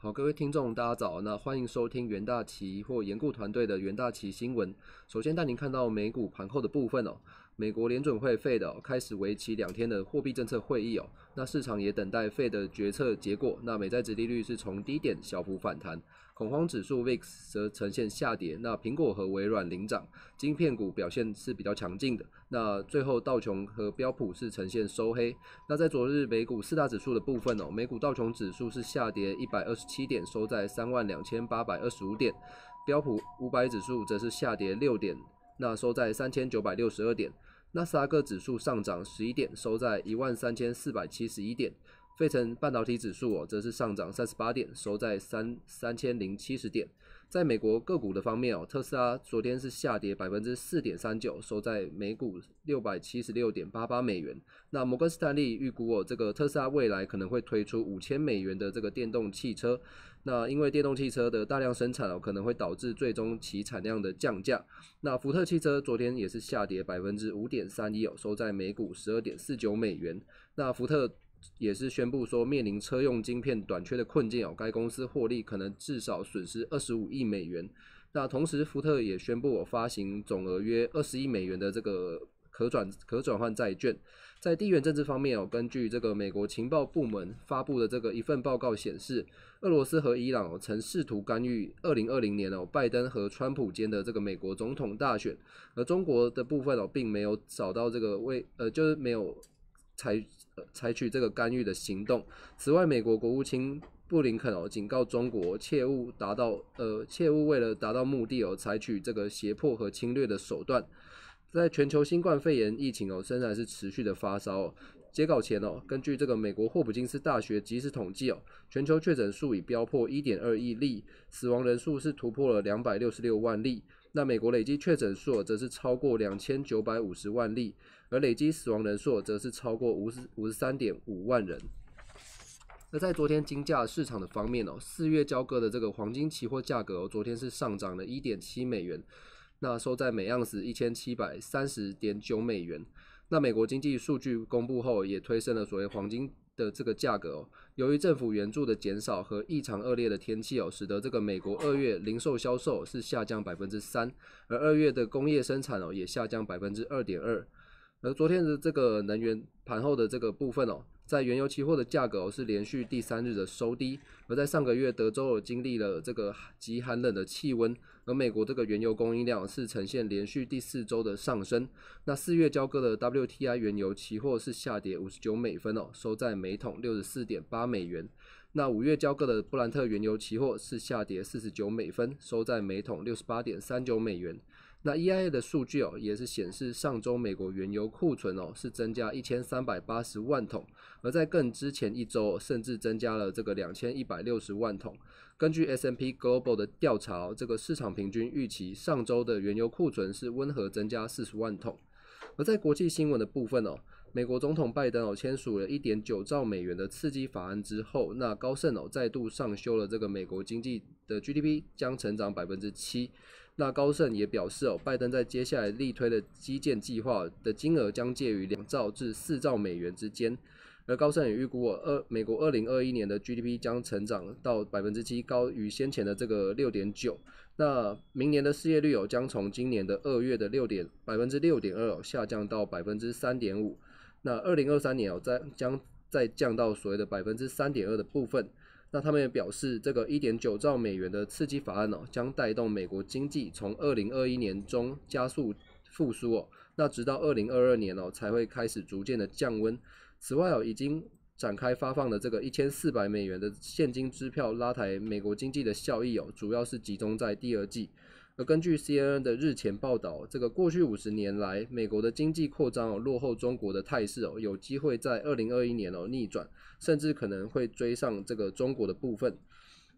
好，各位听众，大家早。那欢迎收听袁大奇或研顾团队的袁大奇新闻。首先带您看到美股盘后的部分哦。美国联准会费的开始为期两天的货币政策会议哦。那市场也等待费的决策结果。那美债殖利率是从低点小幅反弹，恐慌指数 VIX 则呈现下跌。那苹果和微软领涨，晶片股表现是比较强劲的。那最后道琼和标普是呈现收黑。那在昨日美股四大指数的部分哦，美股道琼指数是下跌一百二十七点，收在三万两千八百二十五点；标普五百指数则是下跌六点，那收在三千九百六十二点。纳斯达克指数上涨十一点，收在一万三千四百七十一点。费城半导体指数哦，则是上涨三十八点，收在三三千零七十点。在美国个股的方面哦，特斯拉昨天是下跌百分之四点三九，收在每股六百七十六点八八美元。那摩根斯坦利预估哦，这个特斯拉未来可能会推出五千美元的这个电动汽车。那因为电动汽车的大量生产哦，可能会导致最终其产量的降价。那福特汽车昨天也是下跌百分之五点三一哦，收在每股十二点四九美元。那福特。也是宣布说，面临车用晶片短缺的困境哦，该公司获利可能至少损失二十五亿美元。那同时，福特也宣布我发行总额约二十亿美元的这个可转可转换债券。在地缘政治方面哦，根据这个美国情报部门发布的这个一份报告显示，俄罗斯和伊朗哦曾试图干预二零二零年哦拜登和川普间的这个美国总统大选，而中国的部分哦并没有找到这个为呃就是没有。采采取这个干预的行动。此外，美国国务卿布林肯哦警告中国，切勿达到呃切勿为了达到目的而采取这个胁迫和侵略的手段。在全球新冠肺炎疫情哦仍然是持续的发烧。截稿前哦，根据这个美国霍普金斯大学即时统计哦，全球确诊数已飙破一点二亿例，死亡人数是突破了两百六十六万例。那美国累计确诊数则是超过两千九百五十万例。而累计死亡人数则是超过五十五十三点五万人。那在昨天金价市场的方面哦，四月交割的这个黄金期货价格哦，昨天是上涨了一点七美元，那收在每盎司一千七百三十点九美元。那美国经济数据公布后，也推升了所谓黄金的这个价格哦。由于政府援助的减少和异常恶劣的天气哦，使得这个美国二月零售销售是下降百分之三，而二月的工业生产哦也下降百分之二点二。而昨天的这个能源盘后的这个部分哦，在原油期货的价格哦是连续第三日的收低，而在上个月德州有经历了这个极寒冷的气温，而美国这个原油供应量是呈现连续第四周的上升。那四月交割的 WTI 原油期货是下跌五十九美分哦，收在每桶六十四点八美元。那五月交割的布兰特原油期货是下跌四十九美分，收在每桶六十八点三九美元。那 EIA 的数据哦，也是显示上周美国原油库存哦是增加一千三百八十万桶，而在更之前一周甚至增加了这个两千一百六十万桶。根据 S M P Global 的调查，这个市场平均预期上周的原油库存是温和增加四十万桶。而在国际新闻的部分哦，美国总统拜登哦签署了一点九兆美元的刺激法案之后，那高盛哦再度上修了这个美国经济的 GDP 将成长百分之七。那高盛也表示哦，拜登在接下来力推的基建计划的金额将介于两兆至四兆美元之间，而高盛也预估，二美国二零二一年的 GDP 将成长到百分之七，高于先前的这个六点九。那明年的失业率哦，将从今年的二月的六点百分之六点二下降到百分之三点五。那二零二三年哦，再将再降到所谓的百分之三点二的部分。那他们也表示，这个一点九兆美元的刺激法案哦，将带动美国经济从二零二一年中加速复苏哦，那直到二零二二年哦才会开始逐渐的降温。此外哦，已经展开发放的这个一千四百美元的现金支票拉抬美国经济的效益哦，主要是集中在第二季。而根据 CNN 的日前报道，这个过去五十年来，美国的经济扩张哦落后中国的态势哦，有机会在二零二一年哦逆转，甚至可能会追上这个中国的部分。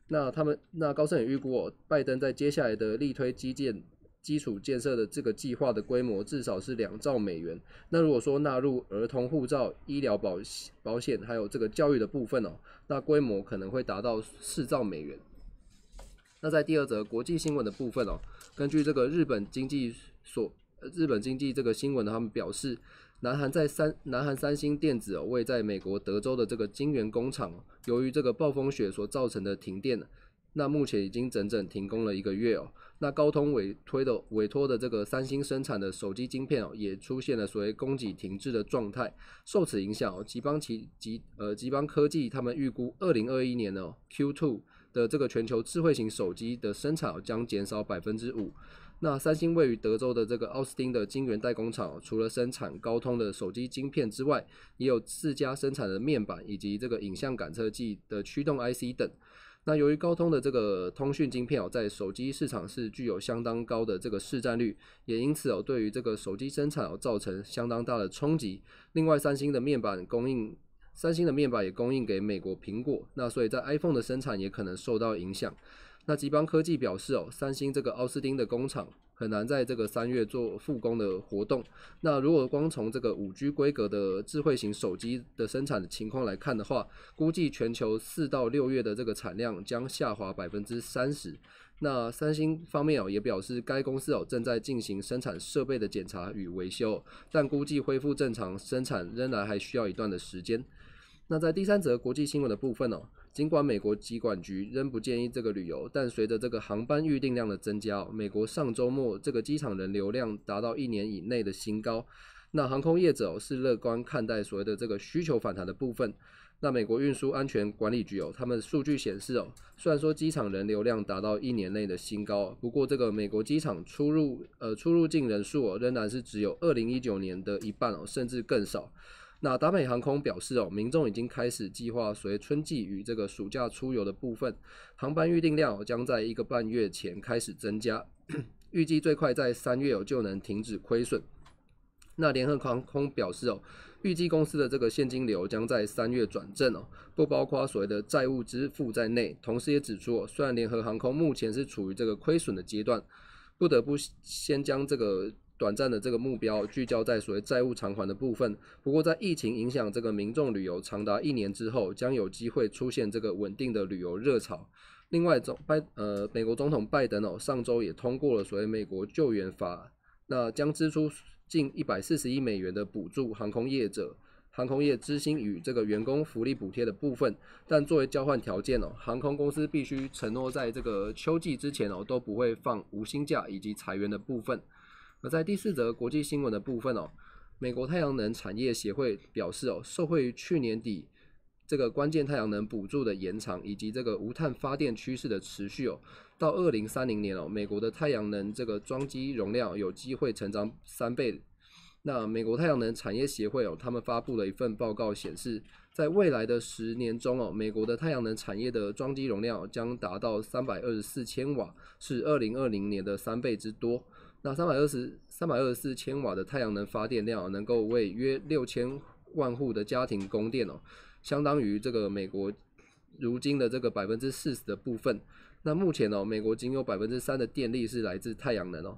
那他们那高盛也预估哦，拜登在接下来的力推基建基础建设的这个计划的规模至少是两兆美元。那如果说纳入儿童护照、医疗保保险还有这个教育的部分哦，那规模可能会达到四兆美元。那在第二则国际新闻的部分哦，根据这个日本经济所日本经济这个新闻，他们表示，南韩在三南韩三星电子哦，位在美国德州的这个晶圆工厂，由于这个暴风雪所造成的停电，那目前已经整整停工了一个月哦。那高通委推的委托的这个三星生产的手机晶片哦，也出现了所谓供给停滞的状态。受此影响哦，吉邦奇吉呃吉邦科技他们预估二零二一年呢 Q two 的这个全球智慧型手机的生产将减少百分之五。那三星位于德州的这个奥斯汀的晶圆代工厂，除了生产高通的手机晶片之外，也有自家生产的面板以及这个影像感测器的驱动 IC 等。那由于高通的这个通讯晶片哦，在手机市场是具有相当高的这个市占率，也因此哦，对于这个手机生产哦造成相当大的冲击。另外，三星的面板供应，三星的面板也供应给美国苹果，那所以在 iPhone 的生产也可能受到影响。那吉邦科技表示，哦，三星这个奥斯汀的工厂很难在这个三月做复工的活动。那如果光从这个五 G 规格的智慧型手机的生产的情况来看的话，估计全球四到六月的这个产量将下滑百分之三十。那三星方面哦也表示，该公司哦正在进行生产设备的检查与维修，但估计恢复正常生产仍然还需要一段的时间。那在第三则国际新闻的部分哦。尽管美国机管局仍不建议这个旅游，但随着这个航班预订量的增加，美国上周末这个机场人流量达到一年以内的新高。那航空业者是乐观看待所谓的这个需求反弹的部分。那美国运输安全管理局哦，他们数据显示哦，虽然说机场人流量达到一年内的新高，不过这个美国机场出入呃出入境人数，仍然是只有二零一九年的一半哦，甚至更少。那达美航空表示哦，民众已经开始计划随春季与这个暑假出游的部分，航班预订量将在一个半月前开始增加，预计最快在三月哦就能停止亏损。那联合航空表示哦，预计公司的这个现金流将在三月转正哦，不包括所谓的债务支付在内。同时也指出哦，虽然联合航空目前是处于这个亏损的阶段，不得不先将这个。短暂的这个目标聚焦在所谓债务偿还的部分，不过在疫情影响这个民众旅游长达一年之后，将有机会出现这个稳定的旅游热潮。另外，总拜呃美国总统拜登哦上周也通过了所谓美国救援法，那将支出近一百四十亿美元的补助航空业者、航空业资薪与这个员工福利补贴的部分，但作为交换条件哦，航空公司必须承诺在这个秋季之前哦都不会放无薪假以及裁员的部分。而在第四则国际新闻的部分哦，美国太阳能产业协会表示哦，受惠于去年底这个关键太阳能补助的延长，以及这个无碳发电趋势的持续哦，到二零三零年哦，美国的太阳能这个装机容量有机会成长三倍。那美国太阳能产业协会哦，他们发布了一份报告显示，在未来的十年中哦，美国的太阳能产业的装机容量将达到三百二十四千瓦，是二零二零年的三倍之多。那三百二十三百二十四千瓦的太阳能发电量，能够为约六千万户的家庭供电哦，相当于这个美国如今的这个百分之四十的部分。那目前哦，美国仅有百分之三的电力是来自太阳能哦，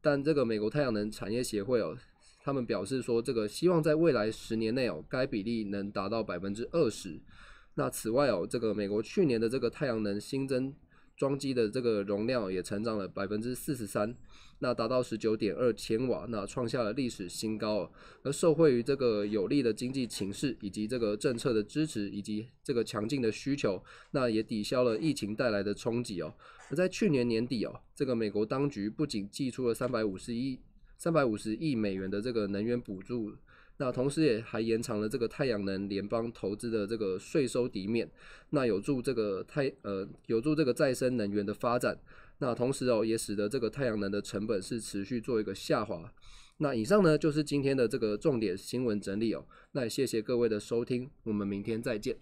但这个美国太阳能产业协会哦，他们表示说，这个希望在未来十年内哦，该比例能达到百分之二十。那此外哦，这个美国去年的这个太阳能新增装机的这个容量也成长了百分之四十三。那达到十九点二千瓦，那创下了历史新高。而受惠于这个有利的经济情势，以及这个政策的支持，以及这个强劲的需求，那也抵消了疫情带来的冲击哦。而在去年年底哦，这个美国当局不仅寄出了三百五十亿、三百五十亿美元的这个能源补助，那同时也还延长了这个太阳能联邦投资的这个税收抵免，那有助这个太呃有助这个再生能源的发展。那同时哦，也使得这个太阳能的成本是持续做一个下滑。那以上呢就是今天的这个重点新闻整理哦。那也谢谢各位的收听，我们明天再见。